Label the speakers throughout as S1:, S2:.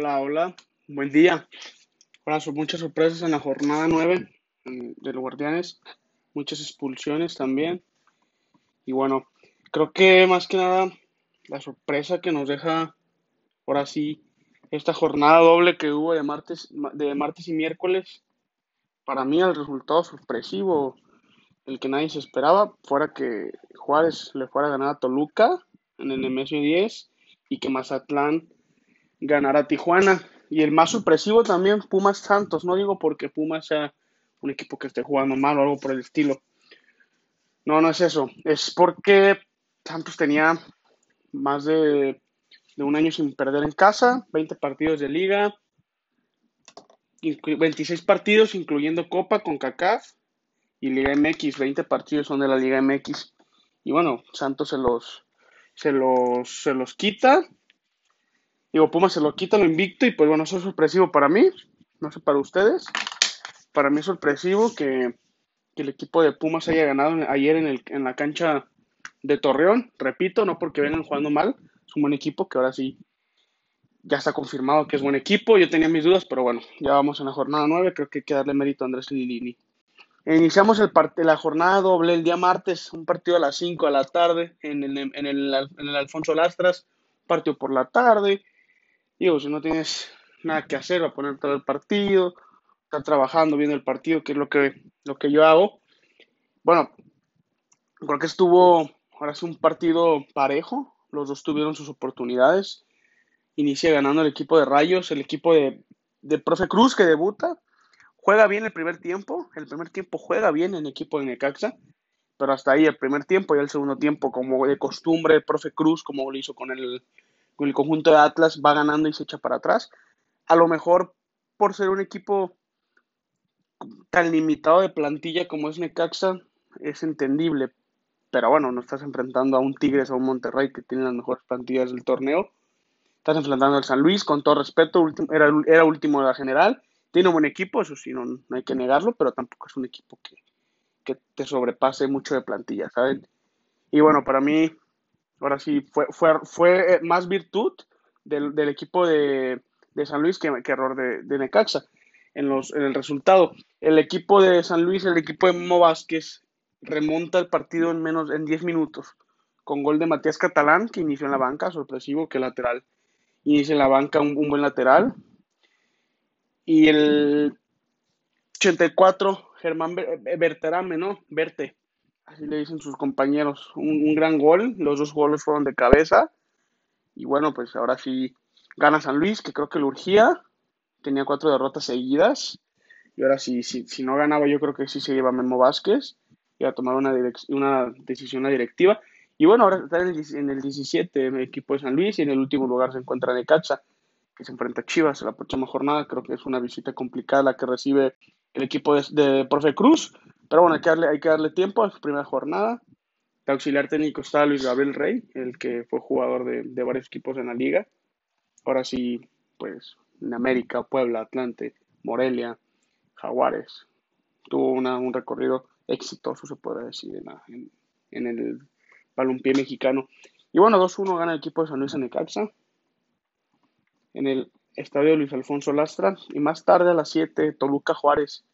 S1: Hola, hola, buen día. Ahora son muchas sorpresas en la jornada 9 mm, de los Guardianes, muchas expulsiones también. Y bueno, creo que más que nada la sorpresa que nos deja ahora sí esta jornada doble que hubo de martes, de martes y miércoles, para mí el resultado sorpresivo, el que nadie se esperaba, fuera que Juárez le fuera a ganar a Toluca en el MSU 10 y que Mazatlán ganara a Tijuana. Y el más sorpresivo también, Pumas Santos. No digo porque Pumas sea un equipo que esté jugando mal o algo por el estilo. No, no es eso. Es porque Santos tenía más de, un año sin perder en casa, 20 partidos de liga, 26 partidos incluyendo Copa con CACAF y Liga MX, 20 partidos son de la Liga MX. Y bueno, Santos se los, se los, se los quita Digo, Pumas se lo quita, lo invicto y pues bueno, eso es sorpresivo para mí, no sé para ustedes. Para mí es sorpresivo que, el equipo de Pumas haya ganado ayer en, el, en la cancha de Torreón. Repito, no porque vengan jugando mal, es un buen equipo que ahora sí ya está confirmado que es buen equipo. Yo tenía mis dudas, pero bueno, ya vamos en la jornada 9, creo que hay que darle mérito a Andrés Lilini. Iniciamos el la jornada doble el día martes, un partido a las 5 de la tarde en el, en el, en el Alfonso Lastras, partido por la tarde. Digo, si no tienes nada que hacer, a poner todo el partido, estar trabajando, viendo el partido, que es lo que, lo que yo hago. Bueno, creo que estuvo, ahora sí, un partido parejo. Los dos tuvieron sus oportunidades. Inicia ganando el equipo de Rayos, el equipo de, de Profe Cruz que debuta. Juega bien el primer tiempo. El primer tiempo juega bien en el equipo de Necaxa. Pero hasta ahí el primer tiempo y el segundo tiempo, como de costumbre, el Profe Cruz, como lo hizo con el el conjunto de Atlas va ganando y se echa para atrás. A lo mejor por ser un equipo tan limitado de plantilla como es Necaxa, es entendible. Pero bueno, no estás enfrentando a un Tigres o un Monterrey que tiene las mejores plantillas del torneo. Estás enfrentando al San Luis, con todo respeto, era, era último de la general. Tiene un buen equipo, eso sí, no, no hay que negarlo, pero tampoco es un equipo que, que te sobrepase mucho de plantilla, ¿saben? Y bueno, para mí Ahora sí, fue, fue, eh, más virtud del, equipo de, San Luis que, error de, Necaxa en, el resultado. El equipo de San Luis, el equipo de Mo Vázquez, remonta el partido en menos en 10 minutos con gol de Matías Catalán, que inició en la banca, sorpresivo que lateral inicia en la banca un, buen lateral. Y el 84, Germán Berterame, ¿no? Verte, así le dicen sus compañeros, un, gran gol, los dos goles fueron de cabeza, y bueno, pues ahora sí gana San Luis, que creo que lo urgía, tenía cuatro derrotas seguidas, y ahora sí, si, si no ganaba yo creo que sí se lleva Memo Vázquez, iba a tomar una, una decisión la directiva, y bueno, ahora está en el, en el 17 el equipo de San Luis, y en el último lugar se encuentra Necaxa, que se enfrenta a Chivas en la próxima jornada, creo que es una visita complicada la que recibe el equipo de, de Profe Cruz, pero bueno, hay que darle, hay que darle tiempo a su primera jornada. De auxiliar técnico está Luis Gabriel Rey, el que fue jugador de, varios equipos en la liga. Ahora sí, pues en América, Puebla, Atlante, Morelia, Jaguares. Tuvo un recorrido exitoso, se puede decir, en, en, el balompié mexicano. Y bueno, 2-1 gana el equipo de San Luis en Necaxa. En el estadio Luis Alfonso Lastra. Y más tarde a las 7, Toluca Juárez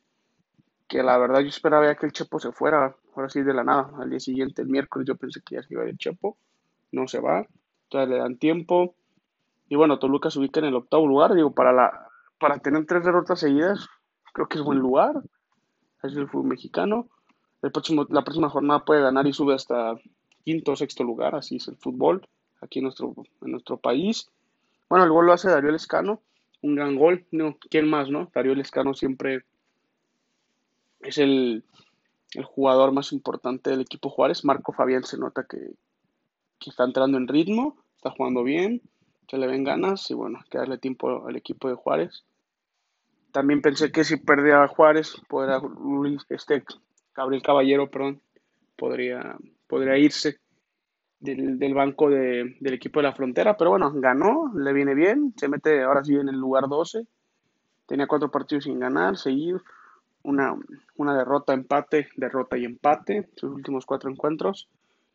S1: que la verdad yo esperaba que el Chepo se fuera, ahora sí de la nada, al día siguiente, el miércoles, yo pensé que ya se iba el Chepo, no se va, entonces le dan tiempo, y bueno, Toluca se ubica en el octavo lugar, digo, para, la, para tener tres derrotas seguidas, creo que es buen lugar, es el fútbol mexicano, el próximo, la próxima jornada puede ganar y sube hasta quinto o sexto lugar, así es el fútbol, aquí en nuestro, en nuestro país. Bueno, el gol lo hace Darío Lescano, un gran gol, no, ¿quién más, no? Darío Lescano siempre es el, jugador más importante del equipo Juárez. Marco Fabián se nota que, está entrando en ritmo, está jugando bien, se le ven ganas y bueno, que darle tiempo al equipo de Juárez. También pensé que si perdía a Juárez, podría este, Gabriel Caballero, perdón, podría, podría irse del, banco del equipo de la frontera, pero bueno, ganó, le viene bien, se mete ahora sí en el lugar 12, tenía cuatro partidos sin ganar, seguidos una, una derrota, empate, derrota y empate, sus últimos cuatro encuentros.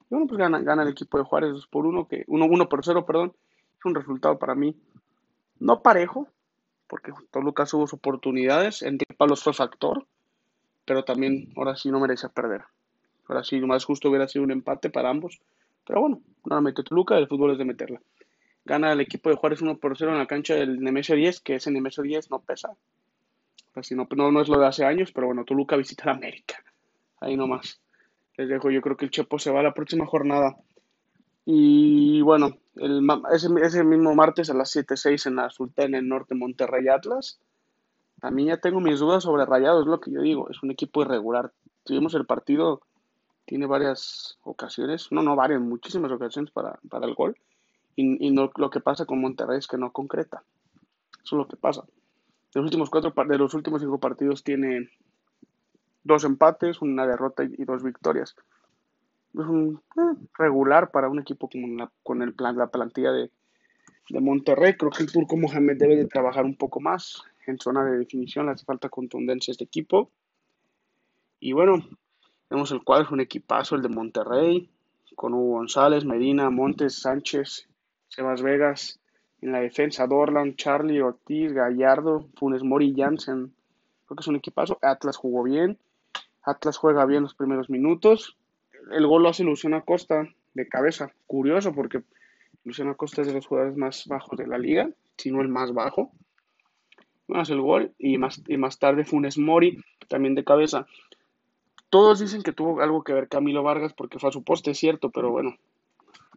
S1: Y bueno, pues gana, gana el equipo de Juárez 2 por 1, que 1, 1 por 0, perdón. Es un resultado para mí no parejo, porque Toluca tuvo sus oportunidades, Enrique Palos fue factor, pero también ahora sí no merecía perder. Ahora sí, lo más justo hubiera sido un empate para ambos. Pero bueno, nuevamente Toluca, el fútbol es de meterla. Gana el equipo de Juárez 1 por 0 en la cancha del Nemesio 10, que ese Nemesio 10 no pesa. Así no, no, no es lo de hace años, pero bueno, Toluca visita la América. Ahí nomás. Les dejo, yo creo que el Chepo se va a la próxima jornada. Y bueno, el, ese, ese mismo martes a las 7.06 en la Sultana en Norte Monterrey Atlas. Mí ya tengo mis dudas sobre Rayados, lo que yo digo. Es un equipo irregular. Tuvimos el partido, tiene varias ocasiones, no, no varias, muchísimas ocasiones para, para el gol. Y, y no, lo que pasa con Monterrey es que no concreta. Eso es lo que pasa. De los últimos cuatro de los últimos cinco partidos tiene dos empates, una derrota y dos victorias. Es un eh, regular para un equipo con, con el plan, la plantilla de, de Monterrey. Creo que el Turco Mohamed debe de trabajar un poco más en zona de definición. Le hace falta contundencia a este equipo. Y bueno, vemos el cuadro, es un equipazo el de Monterrey, con Hugo González, Medina, Montes, Sánchez, Sebas Vegas, en la defensa, Dorlan, Charlie, Ortiz, Gallardo, Funes Mori, Jansen. Creo que es un equipazo. Atlas jugó bien. Atlas juega bien los primeros minutos. El gol lo hace Luciano Acosta de cabeza. Curioso porque Luciano Acosta es de los jugadores más bajos de la liga, si no el más bajo. Más el gol y más, y más tarde Funes Mori también de cabeza. Todos dicen que tuvo algo que ver Camilo Vargas porque fue a su poste, es cierto, pero bueno,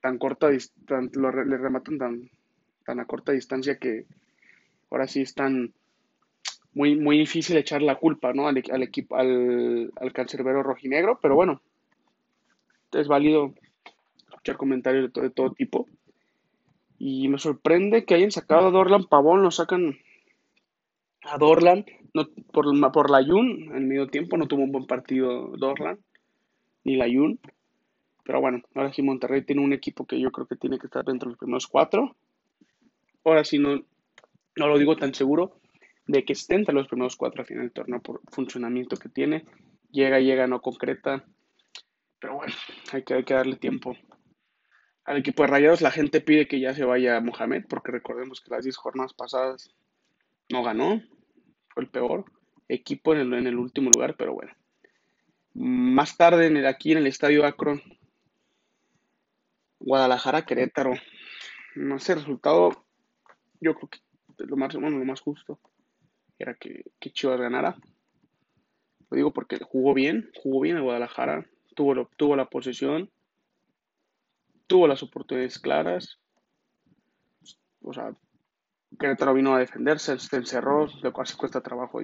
S1: tan corta, tan, lo, le rematan tan, tan a corta distancia que ahora sí es tan muy, muy difícil echar la culpa ¿no? al, equipo, al, al cancerbero rojinegro, pero bueno, es válido escuchar comentarios de todo, tipo. Y me sorprende que hayan sacado a Dorlan Pavón, lo sacan a Dorlan no, por, por la Jun en medio tiempo, no tuvo un buen partido Dorlan, ni la Jun. Pero bueno, ahora sí Monterrey tiene un equipo que yo creo que tiene que estar dentro de los primeros cuatro ahora sí no, no lo digo tan seguro de que esté entre los primeros cuatro a final del torneo por funcionamiento que tiene. Llega, llega, no concreta. Pero bueno, hay que, hay que darle tiempo. Al equipo de Rayados la gente pide que ya se vaya Mohamed, porque recordemos que las 10 jornadas pasadas no ganó. Fue el peor equipo en el, en el último lugar, pero bueno. Más tarde, en aquí en el Estadio Akron, Guadalajara, Querétaro. No sé, resultado yo creo que lo más, bueno, lo más justo era que, que Chivas ganara. Lo digo porque jugó bien, jugó bien en Guadalajara, tuvo, tuvo la posesión, tuvo las oportunidades claras. O sea, Querétaro vino a defenderse, se encerró, lo cual se cuesta trabajo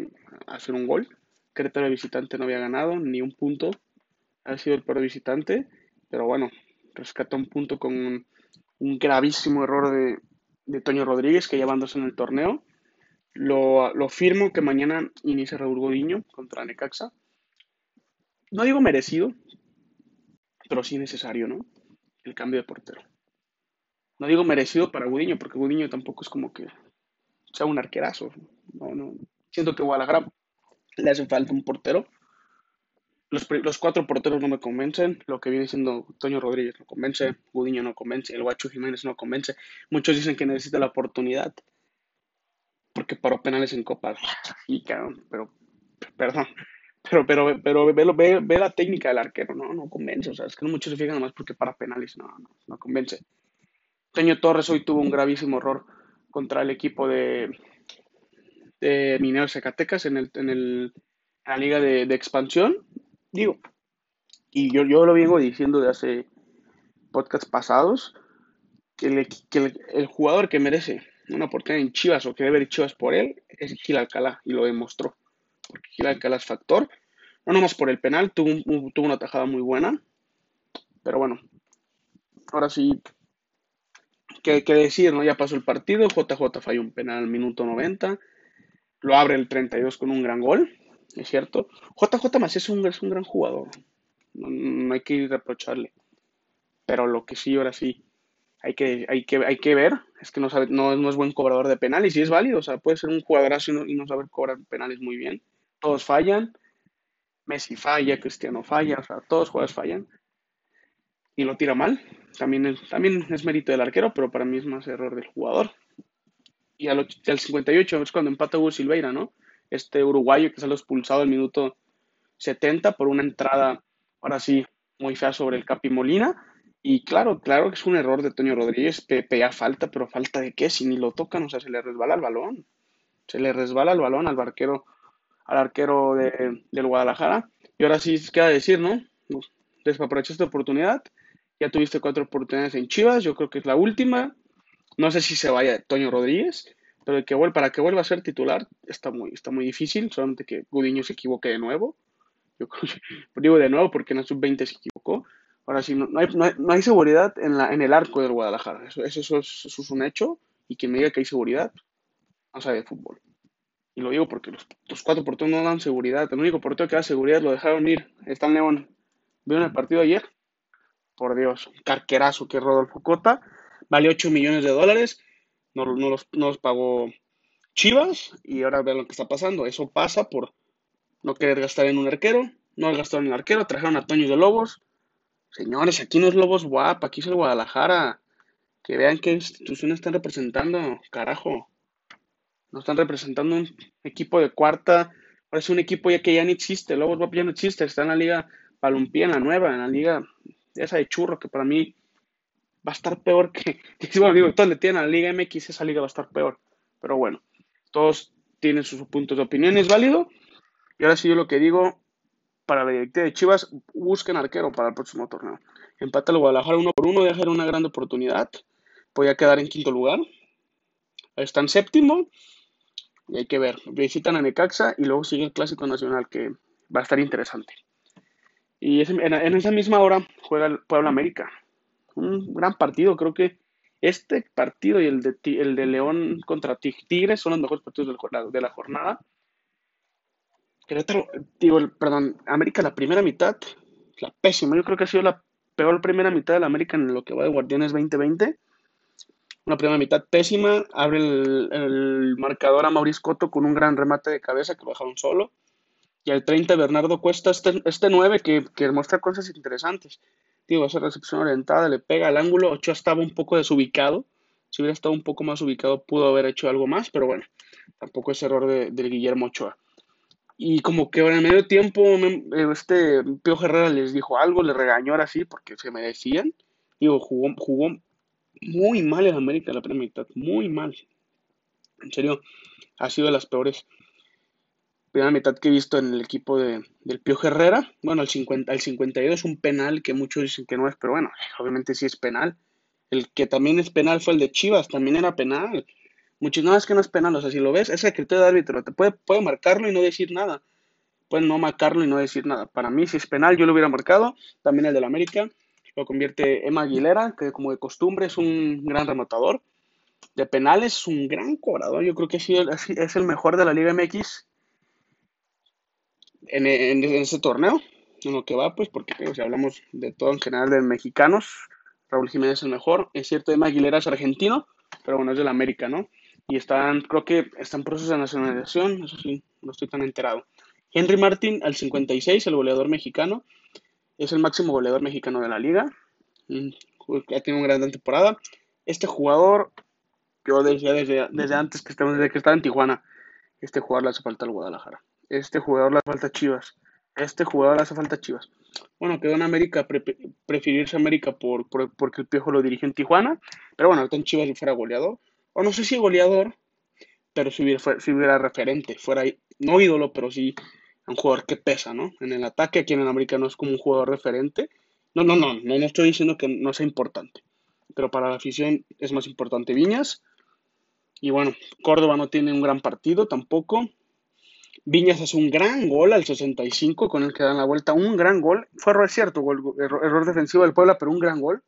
S1: hacer un gol. Querétaro de visitante no había ganado ni un punto, ha sido el peor visitante, pero bueno, rescató un punto con un gravísimo error de, de Toño Rodríguez, que llevándose en el torneo. Lo, lo firmo que mañana inicia Raúl Godiño contra Necaxa. No digo merecido, pero sí necesario, ¿no? El cambio de portero. No digo merecido para Gudiño, porque Gudiño tampoco es como que sea un arquerazo. No, no. Siento que Guadalajara le hace falta un portero los, cuatro porteros no me convencen. Lo que viene siendo Toño Rodríguez no convence. Gudiño no convence. El Guacho Jiménez no convence. Muchos dicen que necesita la oportunidad. Porque paró penales en Copa. Y pero, perdón. Pero, pero, pero ve, ve, la técnica del arquero, no, no convence. O sea, es que muchos se fijan nomás porque para penales, no, no, convence. Toño Torres hoy tuvo un gravísimo error contra el equipo de, de Mineros Zacatecas en, el, en, el, la liga de, de expansión Digo, y yo, yo lo vengo diciendo de hace podcasts pasados, que, el, jugador que merece una oportunidad en Chivas o que debe ver Chivas por él es Gil Alcalá, y lo demostró. Porque Gil Alcalá es factor, no nomás por el penal, tuvo, tuvo una tajada muy buena, pero bueno, ahora sí, ¿qué, ¿qué, decir? ¿no? Ya pasó el partido, JJ falló un penal al minuto 90, lo abre el 32 con un gran gol, es cierto. JJ Macías es un, es un gran jugador. No, hay que reprocharle. Pero lo que sí, ahora sí, hay que, hay que, hay que ver es que no, sabe, no, no es buen cobrador de penales y es válido. O sea, puede ser un jugadorazo y no, y no saber cobrar penales muy bien. Todos fallan. Messi falla, Cristiano falla, o sea, todos jugadores fallan. Y lo tira mal. También es, también es mérito del arquero, pero para mí es más error del jugador. y al, al 58 es cuando empata Hugo Silveira, ¿no? Este uruguayo que salió expulsado al minuto 70 por una entrada, ahora sí, muy fea sobre el Capi Molina. Y claro, claro que es un error de Toño Rodríguez, Pepe ya falta, pero falta de qué, si ni lo tocan, o sea, se le resbala el balón. Se le resbala el balón al barquero, al arquero de, del Guadalajara. Y ahora sí queda decir, ¿no? Desaprovechaste oportunidad. Ya tuviste cuatro oportunidades en Chivas, yo creo que es la última. No sé si se vaya Toño Rodríguez, pero que para que vuelva a ser titular está muy, está muy difícil, solamente que Gudiño se equivoque de nuevo. Yo creo digo de nuevo porque en la sub-20 se equivocó. Ahora sí, no, hay, no, hay, seguridad en, la, en el arco del Guadalajara. Eso, eso, es, un hecho. Y quien me diga que hay seguridad, no sabe de fútbol. Y lo digo porque los, cuatro porteros no dan seguridad. El único portero que da seguridad lo dejaron ir. Está en León. ¿Vieron el partido ayer? Por Dios, un carquerazo que Rodolfo Cota. Vale 8 millones de dólares. No, no, los, no los pagó Chivas. Y ahora vean lo que está pasando. Eso pasa por no querer gastar en un arquero, no gastaron en el arquero, trajeron a Toño de Lobos. Señores, aquí no es Lobos guapa, aquí es el Guadalajara. Que vean qué instituciones están representando, carajo. No están representando un equipo de cuarta. Ahora es un equipo ya que ya no existe. Lobos guapa ya no existe. Está en la liga la nueva, en la liga esa de churro, que para mí va a estar peor que. Bueno, digo, todos le tienen a la Liga MX, esa liga va a estar peor. Pero bueno, todos tienen sus puntos de opinión, es válido. Y ahora sí yo lo que digo, para la directiva de Chivas, busquen arquero para el próximo torneo. Empata el Guadalajara uno por uno, dejar una gran oportunidad. Podría quedar en quinto lugar. Está en séptimo. Y hay que ver. Visitan a Necaxa y luego sigue el Clásico Nacional, que va a estar interesante. Y en, esa misma hora juega el Puebla América. Un gran partido, creo que este partido y el de, el de León contra Tigres son los mejores partidos de la jornada. Perdón, América la primera mitad, la pésima. Yo creo que ha sido la peor primera mitad de la América en lo que va de Guardianes 2020. Una primera mitad pésima. Abre el, marcador a Mauricio Coto con un gran remate de cabeza que lo dejaron solo. Y al 30 Bernardo Cuesta, este, este 9 que, que muestra cosas interesantes. Digo, recepción orientada le pega al ángulo. Ochoa estaba un poco desubicado. Si hubiera estado un poco más ubicado, pudo haber hecho algo más, pero bueno, tampoco es error de, del Guillermo Ochoa. Y como que en el medio tiempo este Pío Herrera les dijo algo, le regañó ahora sí porque se merecían. Digo, jugó, jugó muy mal en América la primera mitad, muy mal. En serio, ha sido de las peores primera mitad que he visto en el equipo de, del Pío Herrera. Bueno, el, 50, el 52 es un penal que muchos dicen que no es, pero bueno, obviamente sí es penal. El que también es penal fue el de Chivas, también era penal. Muchos, no, es que no es penal, o sea, si lo ves, es el criterio de árbitro, te puede, puede marcarlo y no decir nada. Puede no marcarlo y no decir nada. Para mí, si es penal, yo lo hubiera marcado. También el del América lo convierte Emma Aguilera, que como de costumbre es un gran rematador. De penales, es un gran cobrador. Yo creo que es el mejor de la Liga MX en, ese torneo. En lo que va, pues, porque si hablamos de todo en general de mexicanos, Raúl Jiménez es mejor. Es cierto, Emma Aguilera es argentino, pero bueno, es del América, ¿no? y están, creo que está en proceso de nacionalización, eso sí, no estoy tan enterado. Henry Martin, al 56, el goleador mexicano, es el máximo goleador mexicano de la liga, mm, ha tenido una gran temporada. Este jugador, yo decía desde, desde antes que desde que estaba en Tijuana, este jugador le hace falta al Guadalajara, este jugador le hace falta Chivas, este jugador le hace falta Chivas. Bueno, quedó en América, preferirse América por, porque el Piojo lo dirigió en Tijuana, pero bueno, ahorita en Chivas fuera goleador o no sé si goleador, pero si hubiera, referente, fuera, no ídolo, pero sí un jugador que pesa, ¿no? En el ataque aquí en América no es como un jugador referente. No, no, no, no, no estoy diciendo que no sea importante, pero para la afición es más importante Viñas. Y bueno, Córdoba no tiene un gran partido tampoco. Viñas hace un gran gol al 65 con el que dan la vuelta. Un gran gol. Fue error cierto, error, error, defensivo del Puebla, pero un gran gol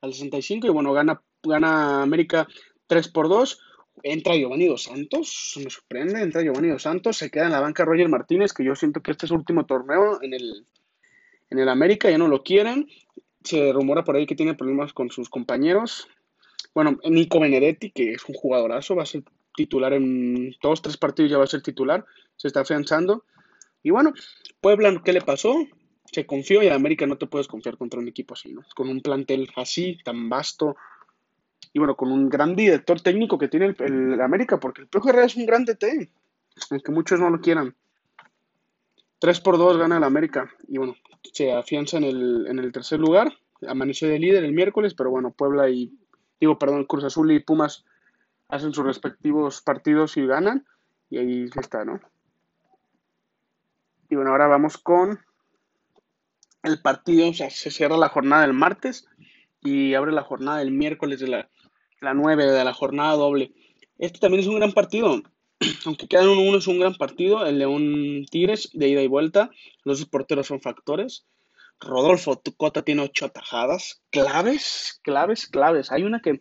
S1: al 65. Y bueno, gana, gana América 3 por 2. Entra Giovanni Dos Santos, me sorprende, entra Giovanni Dos Santos, se queda en la banca Roger Martínez, que yo siento que este es su último torneo en el, en el América, ya no lo quieren. Se rumora por ahí que tiene problemas con sus compañeros. Bueno, Nico Benedetti, que es un jugadorazo, va a ser titular en dos, tres partidos, ya va a ser titular, se está afianzando. Y bueno, Puebla, ¿qué le pasó? Se confió y en América no te puedes confiar contra un equipo así, ¿no? Con un plantel así, tan vasto, y bueno, con un gran director técnico que tiene el, América, porque el Piojo es un gran DT, aunque muchos no lo quieran. 3 por 2 gana el América y bueno, se afianza en el, en el tercer lugar, amaneció de líder el miércoles, pero bueno, Puebla y, digo, perdón, Cruz Azul y Pumas hacen sus respectivos partidos y ganan, y ahí está, ¿no? Y bueno, ahora vamos con el partido, o sea, se cierra la jornada del martes y abre la jornada del miércoles de la, la 9 de la jornada doble. Este también es un gran partido, aunque quedan uno uno es un gran partido, el León Tigres de ida y vuelta, los dos porteros son factores. Rodolfo Cota tiene ocho atajadas, claves, claves, claves. Hay una que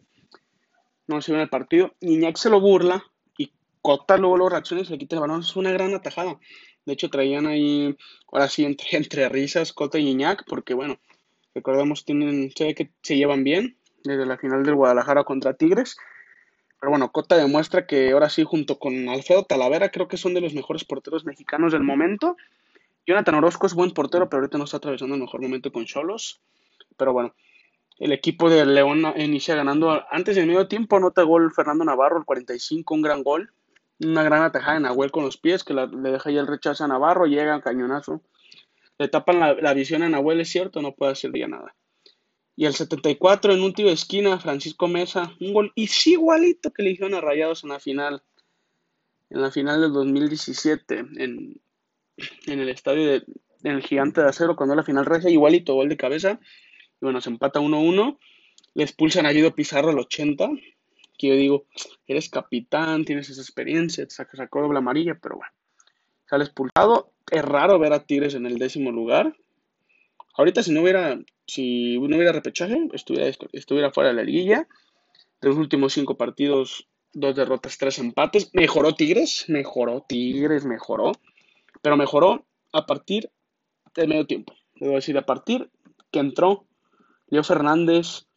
S1: no se en el partido, Iñak se lo burla y Cota luego lo reacciona y le quita el balón, es una gran atajada. De hecho, traían ahí, ahora sí, entre, entre risas, Cota y Iñak, porque bueno, recordemos, tienen, se que se llevan bien desde la final del Guadalajara contra Tigres. Pero bueno, Cota demuestra que ahora sí, junto con Alfredo Talavera, creo que son de los mejores porteros mexicanos del momento. Jonathan Orozco es buen portero, pero ahorita no está atravesando el mejor momento con Cholos. Pero bueno, el equipo de León inicia ganando antes del medio tiempo, nota gol Fernando Navarro, el 45, un gran gol una gran atajada en Nahuel con los pies que le deja ya el rechazo a Navarro, llega a cañonazo. Le tapan la, visión a Nahuel, es cierto, no puede hacer ya nada. Y el 74 en un tiro de esquina, Francisco Mesa, un gol igualito que le hicieron a Rayados en la final, en la final del 2017, en, en el estadio de, en el Gigante de Acero, cuando la final regia, igualito, gol de cabeza. Y bueno, se empata 1-1. Le expulsan a Guido Pizarro al 80 que yo digo, eres capitán, tienes esa experiencia, te sacó doble amarilla, pero bueno, sale expulsado. Es raro ver a Tigres en el décimo lugar. Ahorita si no hubiera, si no hubiera repechaje, estuviera, estuviera fuera de la liguilla. De los últimos cinco partidos, dos derrotas, tres empates. Mejoró Tigres, mejoró Tigres, mejoró. Pero mejoró a partir del medio tiempo. Debo decir, a partir que entró Leo Fernández,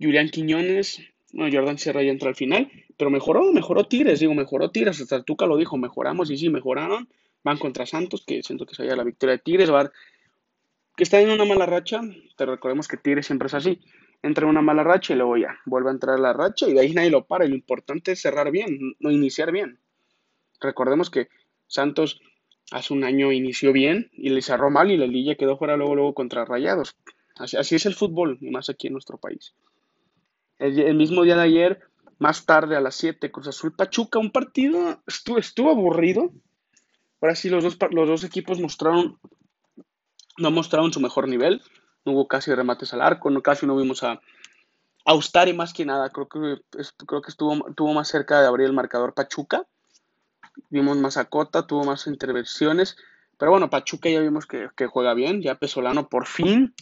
S1: Julián Quiñones, bueno, Jordan Sierra ya entró al final, pero mejoró, mejoró Tigres, digo, mejoró Tigres, hasta Tuca lo dijo, mejoramos y sí, mejoraron, van contra Santos, que siento que sería la victoria de Tigres, va que está en una mala racha, te recordemos que Tigres siempre es así, entra en una mala racha y luego ya, vuelve a entrar la racha y de ahí nadie lo para, lo importante es cerrar bien, no iniciar bien. Recordemos que Santos hace un año inició bien y le cerró mal y la lilla quedó fuera luego, luego contra Rayados. Así, así es el fútbol, y más aquí en nuestro país. El, mismo día de ayer, más tarde a las 7, Cruz Azul Pachuca, un partido estuvo, estuvo aburrido. Ahora sí, los dos, los dos equipos mostraron, no mostraron su mejor nivel. No hubo casi remates al arco, no, casi no vimos a, a más que nada. Creo que, creo que estuvo, estuvo más cerca de abrir el marcador Pachuca. Vimos más a Cota, tuvo más intervenciones. Pero bueno, Pachuca ya vimos que, juega bien. Ya Pesolano por fin,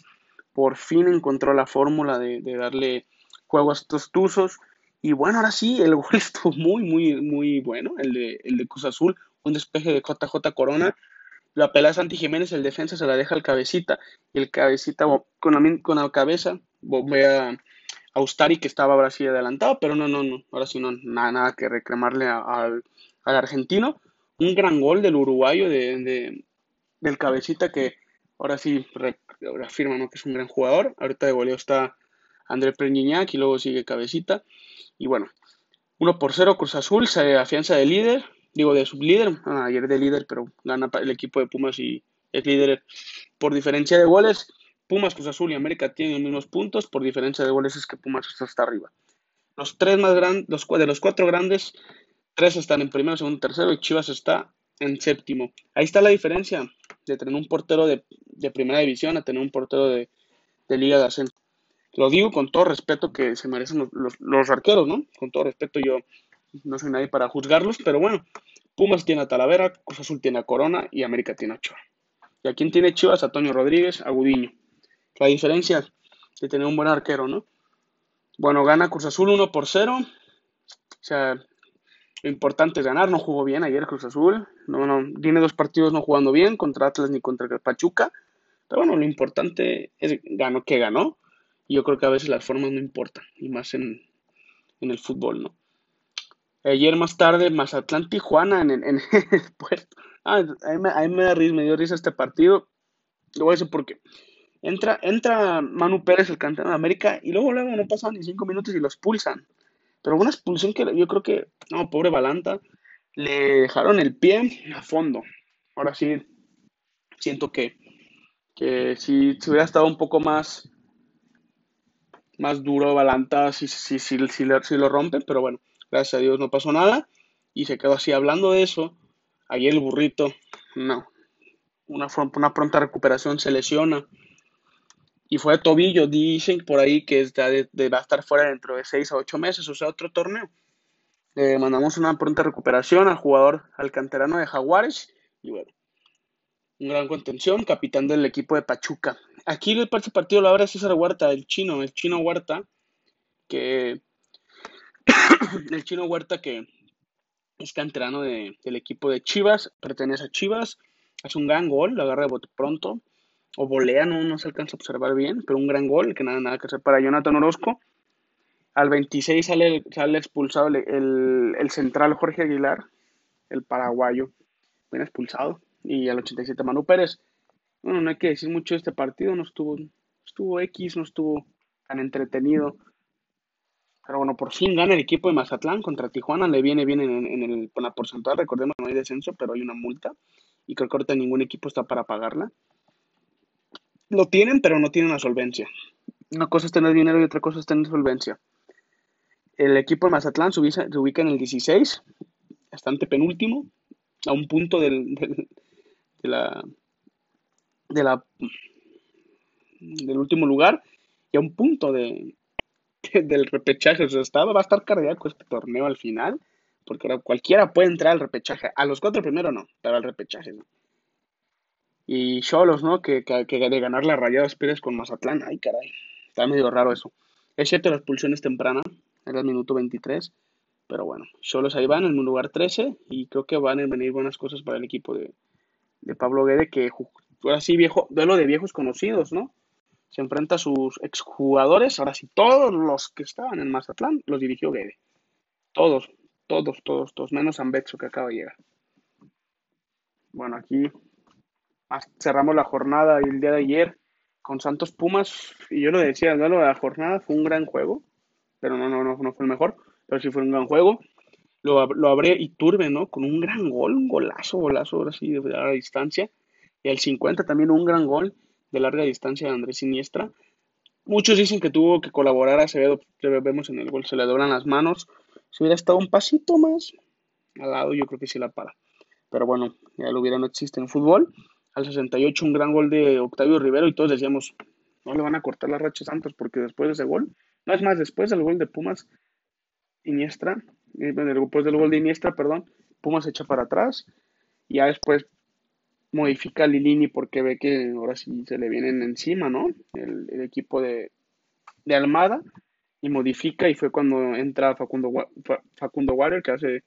S1: por fin encontró la fórmula de darle juegos estos tuzos. Y bueno, ahora sí, el gol estuvo muy, muy, muy bueno, el de, el de Cruz Azul, un despeje de JJ Corona. La pelea Santi Jiménez, el defensa se la deja al cabecita. Y el cabecita con con la cabeza ve a, Ustari que estaba ahora sí adelantado, pero no, no, no, ahora sí no, nada, nada que reclamarle al, argentino. Un gran gol del uruguayo de, del cabecita que ahora sí reafirma ¿no? que es un gran jugador. Ahorita de goleo está André Preñiñac y luego sigue Cabecita. Y bueno, 1 por 0 Cruz Azul se afianza de líder, digo de sublíder, ayer de líder, pero gana el equipo de Pumas y es líder por diferencia de goles. Pumas, Cruz Azul y América tienen los mismos puntos, por diferencia de goles es que Pumas está hasta arriba. Los tres más grandes, de los cuatro grandes, tres están en primero, segundo, tercero y Chivas está en séptimo. Ahí está la diferencia de tener un portero de, primera división a tener un portero de, de liga de ascenso. Lo digo con todo respeto que se merecen los, arqueros, ¿no? Con todo respeto, yo no soy nadie para juzgarlos, pero bueno, Pumas tiene a Talavera, Cruz Azul tiene a Corona y América tiene a Ochoa. Y a quien tiene Chivas, a Toño Rodríguez, a Gudiño. La diferencia de tener un buen arquero, ¿no? Bueno, gana Cruz Azul 1 por 0. O sea, lo importante es ganar. No jugó bien ayer Cruz Azul. No, no, tiene dos partidos no jugando bien contra Atlas ni contra Pachuca. Pero bueno, lo importante es ganó que ganó yo creo que a veces las formas no importan, y más en, el fútbol, ¿no? Ayer más tarde, Mazatlán Tijuana en, en, en el puerto. Ah, a mí, me, da risa, me dio risa este partido. Lo voy a decir porque Entra, entra Manu Pérez, el cantante de América, y luego, luego no pasan ni cinco minutos y lo expulsan. Pero una expulsión que yo creo que, no, pobre Balanta, le dejaron el pie a fondo. Ahora sí, siento que, que si, si hubiera estado un poco más, más duro Balanta, si, si, si, si, lo rompen, pero bueno, gracias a Dios no pasó nada y se quedó así. Hablando de eso, ayer el burrito, no, una, una pronta recuperación se lesiona y fue de tobillo. Dicen por ahí que va a estar fuera dentro de 6 a 8 meses, o sea, otro torneo. Le mandamos una pronta recuperación al jugador, al canterano de Jaguares. Y bueno, un gran contención, capitán del equipo de Pachuca. Aquí el partido lo abre César Huerta, el chino, el chino Huerta, que el chino Huerta que es canterano del equipo de Chivas, pertenece a Chivas, hace un gran gol, lo agarra de bote pronto, o volea, no, no se alcanza a observar bien, pero un gran gol, que nada, nada que hacer para Jonathan Orozco. Al 26 sale, expulsado el, el, central Jorge Aguilar, el paraguayo, bien expulsado. Y al 87 Manu Pérez. Bueno, no hay que decir mucho de este partido, no estuvo, estuvo X, no estuvo tan entretenido. Pero bueno, por fin gana el equipo de Mazatlán contra Tijuana, le viene bien en, en, el, la porcentual, recordemos que no hay descenso, pero hay una multa y creo que ahorita ningún equipo está para pagarla lo tienen, pero no tienen la solvencia. Una cosa es tener dinero y otra cosa es tener solvencia. El equipo de Mazatlán se ubica, en el 16, bastante penúltimo, a un punto del, de la, de la, del último lugar y a un punto de, del repechaje. O sea, va a estar cardíaco este torneo al final, porque cualquiera puede entrar al repechaje. A los cuatro primero no, pero al repechaje no. Y Cholos, ¿no? Que, que, de ganar la Rayadas Pérez con Mazatlán. Ay, caray. Está medio raro eso. Es cierto, la expulsión es temprana. Era el minuto 23. Pero bueno, Cholos ahí van en un lugar 13. Y creo que van a venir buenas cosas para el equipo de, Pablo Guede. Que ahora sí, viejo, duelo de viejos conocidos, ¿no? Se enfrenta a sus exjugadores. Ahora sí, todos los que estaban en Mazatlán los dirigió Guede. Todos, todos, todos, todos. Menos Ambecho que acaba de llegar. Bueno, aquí cerramos la jornada el día de ayer con Santos Pumas, y yo lo decía, el duelo de la jornada fue un gran juego, pero no, no, no, no fue el mejor, pero sí fue un gran juego. Lo, lo abre y turbe, ¿no? Con un gran gol, un golazo, golazo, ahora sí, de larga distancia. Al 50 también un gran gol de larga distancia de Andrés Siniestra. Muchos dicen que tuvo que colaborar a Acevedo, vemos en el gol, se le doblan las manos. Si hubiera estado un pasito más al lado, yo creo que sí la para. Pero bueno, ya lo hubiera, no existe en fútbol al 68 un gran gol de Octavio Rivero y todos decíamos, no le van a cortar la racha Santos porque después de ese gol, no es más, después del gol de Pumas, Iniestra, eh, después del gol de Iniestra, perdón, Pumas echa para atrás y ya después modifica Lilini porque ve que ahora sí se le vienen encima, ¿no? El, equipo de, de, Almada y modifica y fue cuando entra Facundo, Facundo Warrior que hace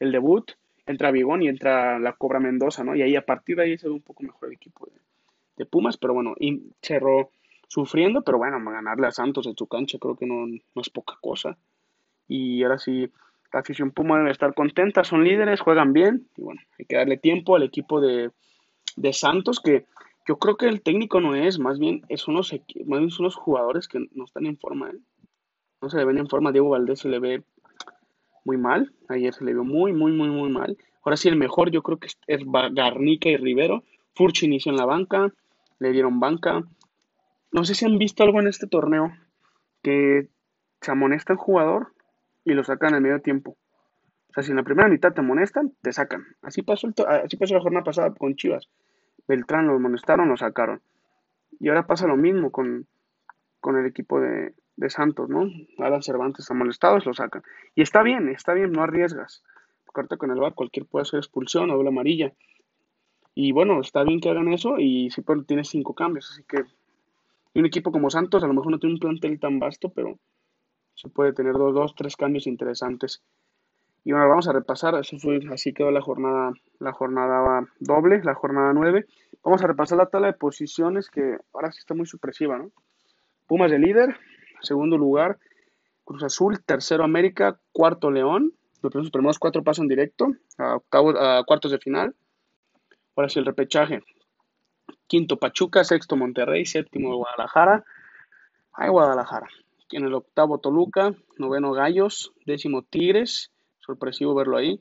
S1: el debut entra Vigón y entra la Cobra Mendoza, ¿no? Y ahí a partir de ahí se ve un poco mejor el equipo de, Pumas, pero bueno, y cerró sufriendo, pero bueno, ganarle a Santos en su cancha creo que no, es poca cosa. Y ahora sí, la afición Puma debe estar contenta, son líderes, juegan bien, y bueno, hay que darle tiempo al equipo de, Santos, que yo creo que el técnico no es, más bien es unos, más bien jugadores que no están en forma, ¿eh? No se le ven en forma, Diego Valdés se le ve muy mal. Ayer se le vio muy, muy, muy, muy mal. Ahora sí, el mejor yo creo que es, Garnica y Rivero. Furch inició en la banca, le dieron banca. No sé si han visto algo en este torneo que se amonesta el jugador y lo sacan en medio tiempo. O sea, si en la primera mitad te amonestan, te sacan. Así pasó, el así pasó la jornada pasada con Chivas. Beltrán lo amonestaron, lo sacaron. Y ahora pasa lo mismo con, con el equipo de, de Santos, ¿no? Alan Cervantes está molestado, lo sacan. Y está bien, está bien, no arriesgas. Corta con el bar, cualquier puede ser expulsión o doble amarilla. Y bueno, está bien que hagan eso y sí pero tiene cinco cambios, así que un equipo como Santos a lo mejor no tiene un plantel tan vasto, pero se puede tener dos, dos, tres cambios interesantes. Y bueno, vamos a repasar, así fue, así quedó la jornada, la jornada doble, la jornada nueve. Vamos a repasar la tabla de posiciones que ahora sí está muy supresiva, ¿no? Pumas de líder, segundo lugar Cruz Azul, tercero América, cuarto León. Los primeros cuatro pasan directo a, a cuartos de final. Ahora sí, el repechaje. quinto Pachuca, sexto Monterrey, séptimo Guadalajara. Ay, Guadalajara. En el octavo Toluca, noveno Gallos, décimo Tigres. Sorpresivo verlo ahí.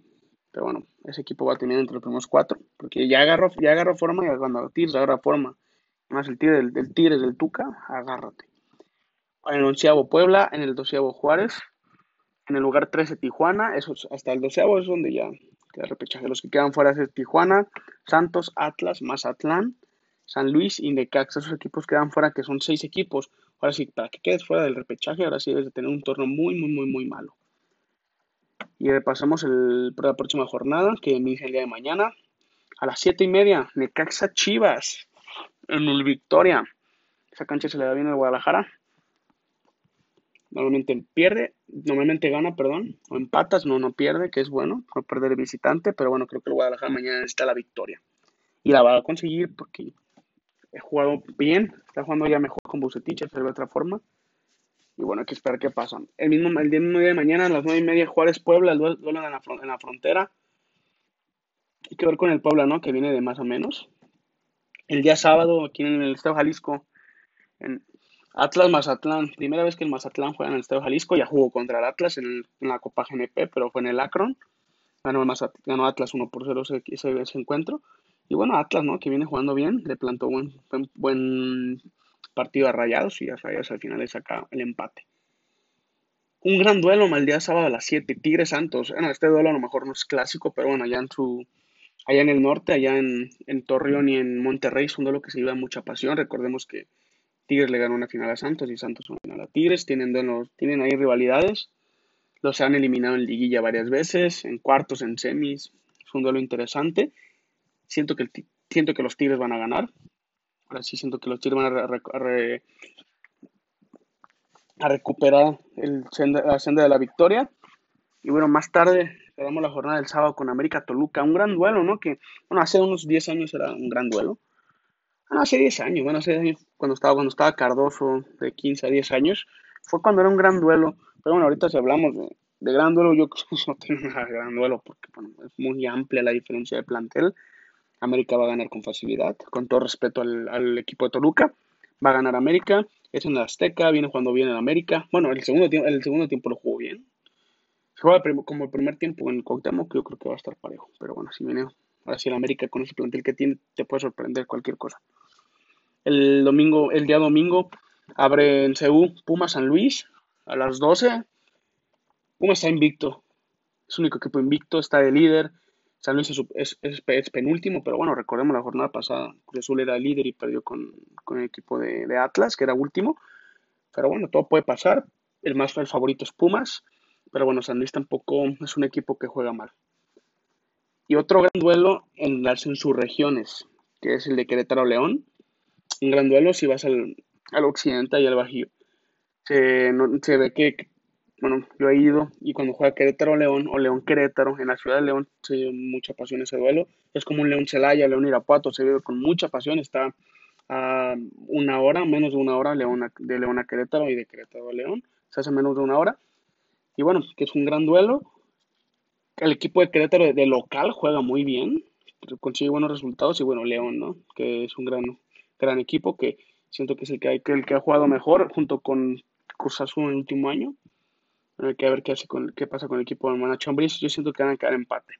S1: Pero bueno, ese equipo va a tener entre los primeros cuatro. Porque ya agarró, ya agarró forma y cuando Tigres agarra forma. Más el Tigres del, Tigres del Tuca, agárrate. En el onceavo Puebla, en el doceavo Juárez, en el lugar 13 Tijuana, eso hasta el doceavo es donde ya queda repechaje. Los que quedan fuera es Tijuana, Santos, Atlas, Mazatlán, San Luis y Necaxa. Esos equipos quedan fuera, que son seis equipos. Ahora sí, para que quedes fuera del repechaje, ahora sí debes de tener un torneo muy, muy, muy, muy malo. Y repasamos el, la próxima jornada, que inicia el día de mañana. A las siete y media, Necaxa Chivas, en el Victoria. Esa cancha se le da bien al Guadalajara. Normalmente pierde, normalmente gana, perdón, o empatas, no, no pierde, que es bueno, no perder el visitante, pero bueno, creo que el Guadalajara mañana necesita la victoria. Y la va a conseguir porque he jugado bien, está jugando ya mejor con Bucetich, de otra forma. Y bueno, hay que esperar qué pasa. El mismo, el día de mañana, a las nueve y media, Juárez Puebla, el duelo en la, en la frontera. Hay que ver con el Puebla, ¿no? Que viene de más o menos. El día sábado, aquí en el Estado Jalisco, en, Atlas Mazatlán, primera vez que el Mazatlán juega en el Estadio Jalisco, ya jugó contra el Atlas en, la Copa GNP, pero fue en el Akron. Ganó, ganó Atlas 1 por 0 ese, ese, encuentro. Y bueno, Atlas, ¿no? Que viene jugando bien, le plantó buen, buen, partido a Rayados y a Rayados al final le saca el empate. Un gran duelo el día sábado a las 7, Tigres Santos. Bueno, este duelo a lo mejor no es clásico, pero bueno, allá en su allá en el norte, allá en, en Torreón y en Monterrey, es un duelo que se lleva mucha pasión. Recordemos que Tigres le ganó una final a Santos y Santos una final a Tigres. Tienen, tienen ahí rivalidades. Los han eliminado en liguilla varias veces, en cuartos, en semis. Es un duelo interesante. Siento que, siento que los Tigres van a ganar. Ahora sí siento que los Tigres van a, a, recuperar el la senda de la victoria. Y bueno, más tarde cerramos la jornada del sábado con América Toluca. Un gran duelo, ¿no? Que, bueno, hace unos 10 años era un gran duelo hace 10 años, bueno, hace años, cuando estaba, cuando estaba Cardoso, de 15 a 10 años, fue cuando era un gran duelo. Pero bueno, ahorita si hablamos de, gran duelo, yo no tengo nada de gran duelo, porque es muy amplia la diferencia de plantel. América va a ganar con facilidad, con todo respeto al, equipo de Toluca. Va a ganar América, es en Azteca, viene jugando bien en América. Bueno, el segundo, el segundo tiempo lo jugó bien. Juega como el primer tiempo en Cuauhtémoc, que yo creo que va a estar parejo. Pero bueno, si viene ahora sí el América con ese plantel que tiene, te puede sorprender cualquier cosa. El domingo, el día domingo, abre en CU Puma San Luis a las 12. Puma está invicto. Es único equipo invicto, está de líder. San Luis es, penúltimo, pero bueno, recordemos la jornada pasada. Cruz Azul era líder y perdió con, el equipo de, Atlas, que era último. Pero bueno, todo puede pasar. El más el favorito es Pumas. Pero bueno, San Luis tampoco es un equipo que juega mal. Y otro gran duelo en las en sus regiones, que es el de Querétaro León un gran duelo si vas al, occidente y al Bajío. Se, se, ve que, bueno, yo he ido y cuando juega Querétaro León o León Querétaro, en la ciudad de León se ve mucha pasión ese duelo. Es como un León Celaya, León Irapuato, se ve con mucha pasión. Está a una hora, menos de una hora León de León a Querétaro y de Querétaro a León. Se hace menos de una hora. Y bueno, que es un gran duelo. El equipo de Querétaro de, local juega muy bien, consigue buenos resultados y bueno, León, ¿no? Que es un gran gran equipo que siento que es el que, hay, el que ha jugado mejor junto con Cruz Azul en el último año. Hay que ver qué, hace con, qué pasa con el equipo de Chambris. Yo siento que van a quedar empate.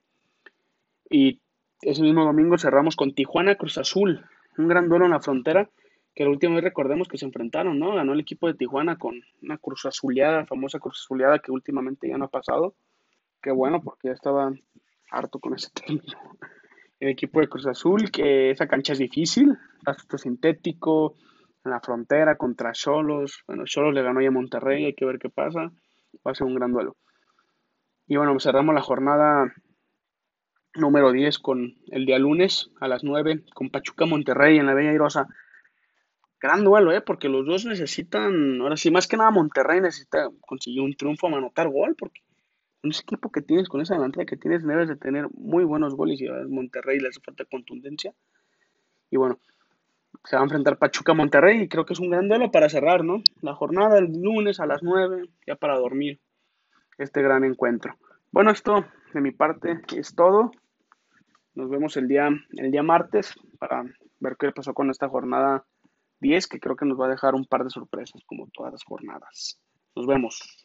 S1: Y ese mismo domingo cerramos con Tijuana Cruz Azul. Un gran duelo en la frontera que la última vez recordemos que se enfrentaron, ¿no? Ganó el equipo de Tijuana con una Cruz Azuleada, famosa Cruz Azuleada que últimamente ya no ha pasado. Qué bueno, porque ya estaba harto con ese término. El equipo de Cruz Azul, que esa cancha es difícil, pasto sintético, en la frontera contra Cholos. Bueno, Cholos le ganó ya a Monterrey, hay que ver qué pasa. Va a ser un gran duelo. Y bueno, cerramos la jornada número 10 con el día lunes a las 9 con Pachuca Monterrey en la Bella Irosa. Gran duelo, ¿eh? Porque los dos necesitan, ahora sí, más que nada Monterrey necesita conseguir un triunfo anotar gol, porque ese equipo que tienes, con esa delantera que tienes, debes de tener muy buenos goles y a Monterrey le hace falta contundencia. Y bueno, se va a enfrentar Pachuca Monterrey y creo que es un gran duelo para cerrar, ¿no? La jornada el lunes a las 9, ya para dormir este gran encuentro. Bueno, esto de mi parte es todo. Nos vemos el día, el día martes para ver qué pasó con esta jornada 10, que creo que nos va a dejar un par de sorpresas, como todas las jornadas. Nos vemos.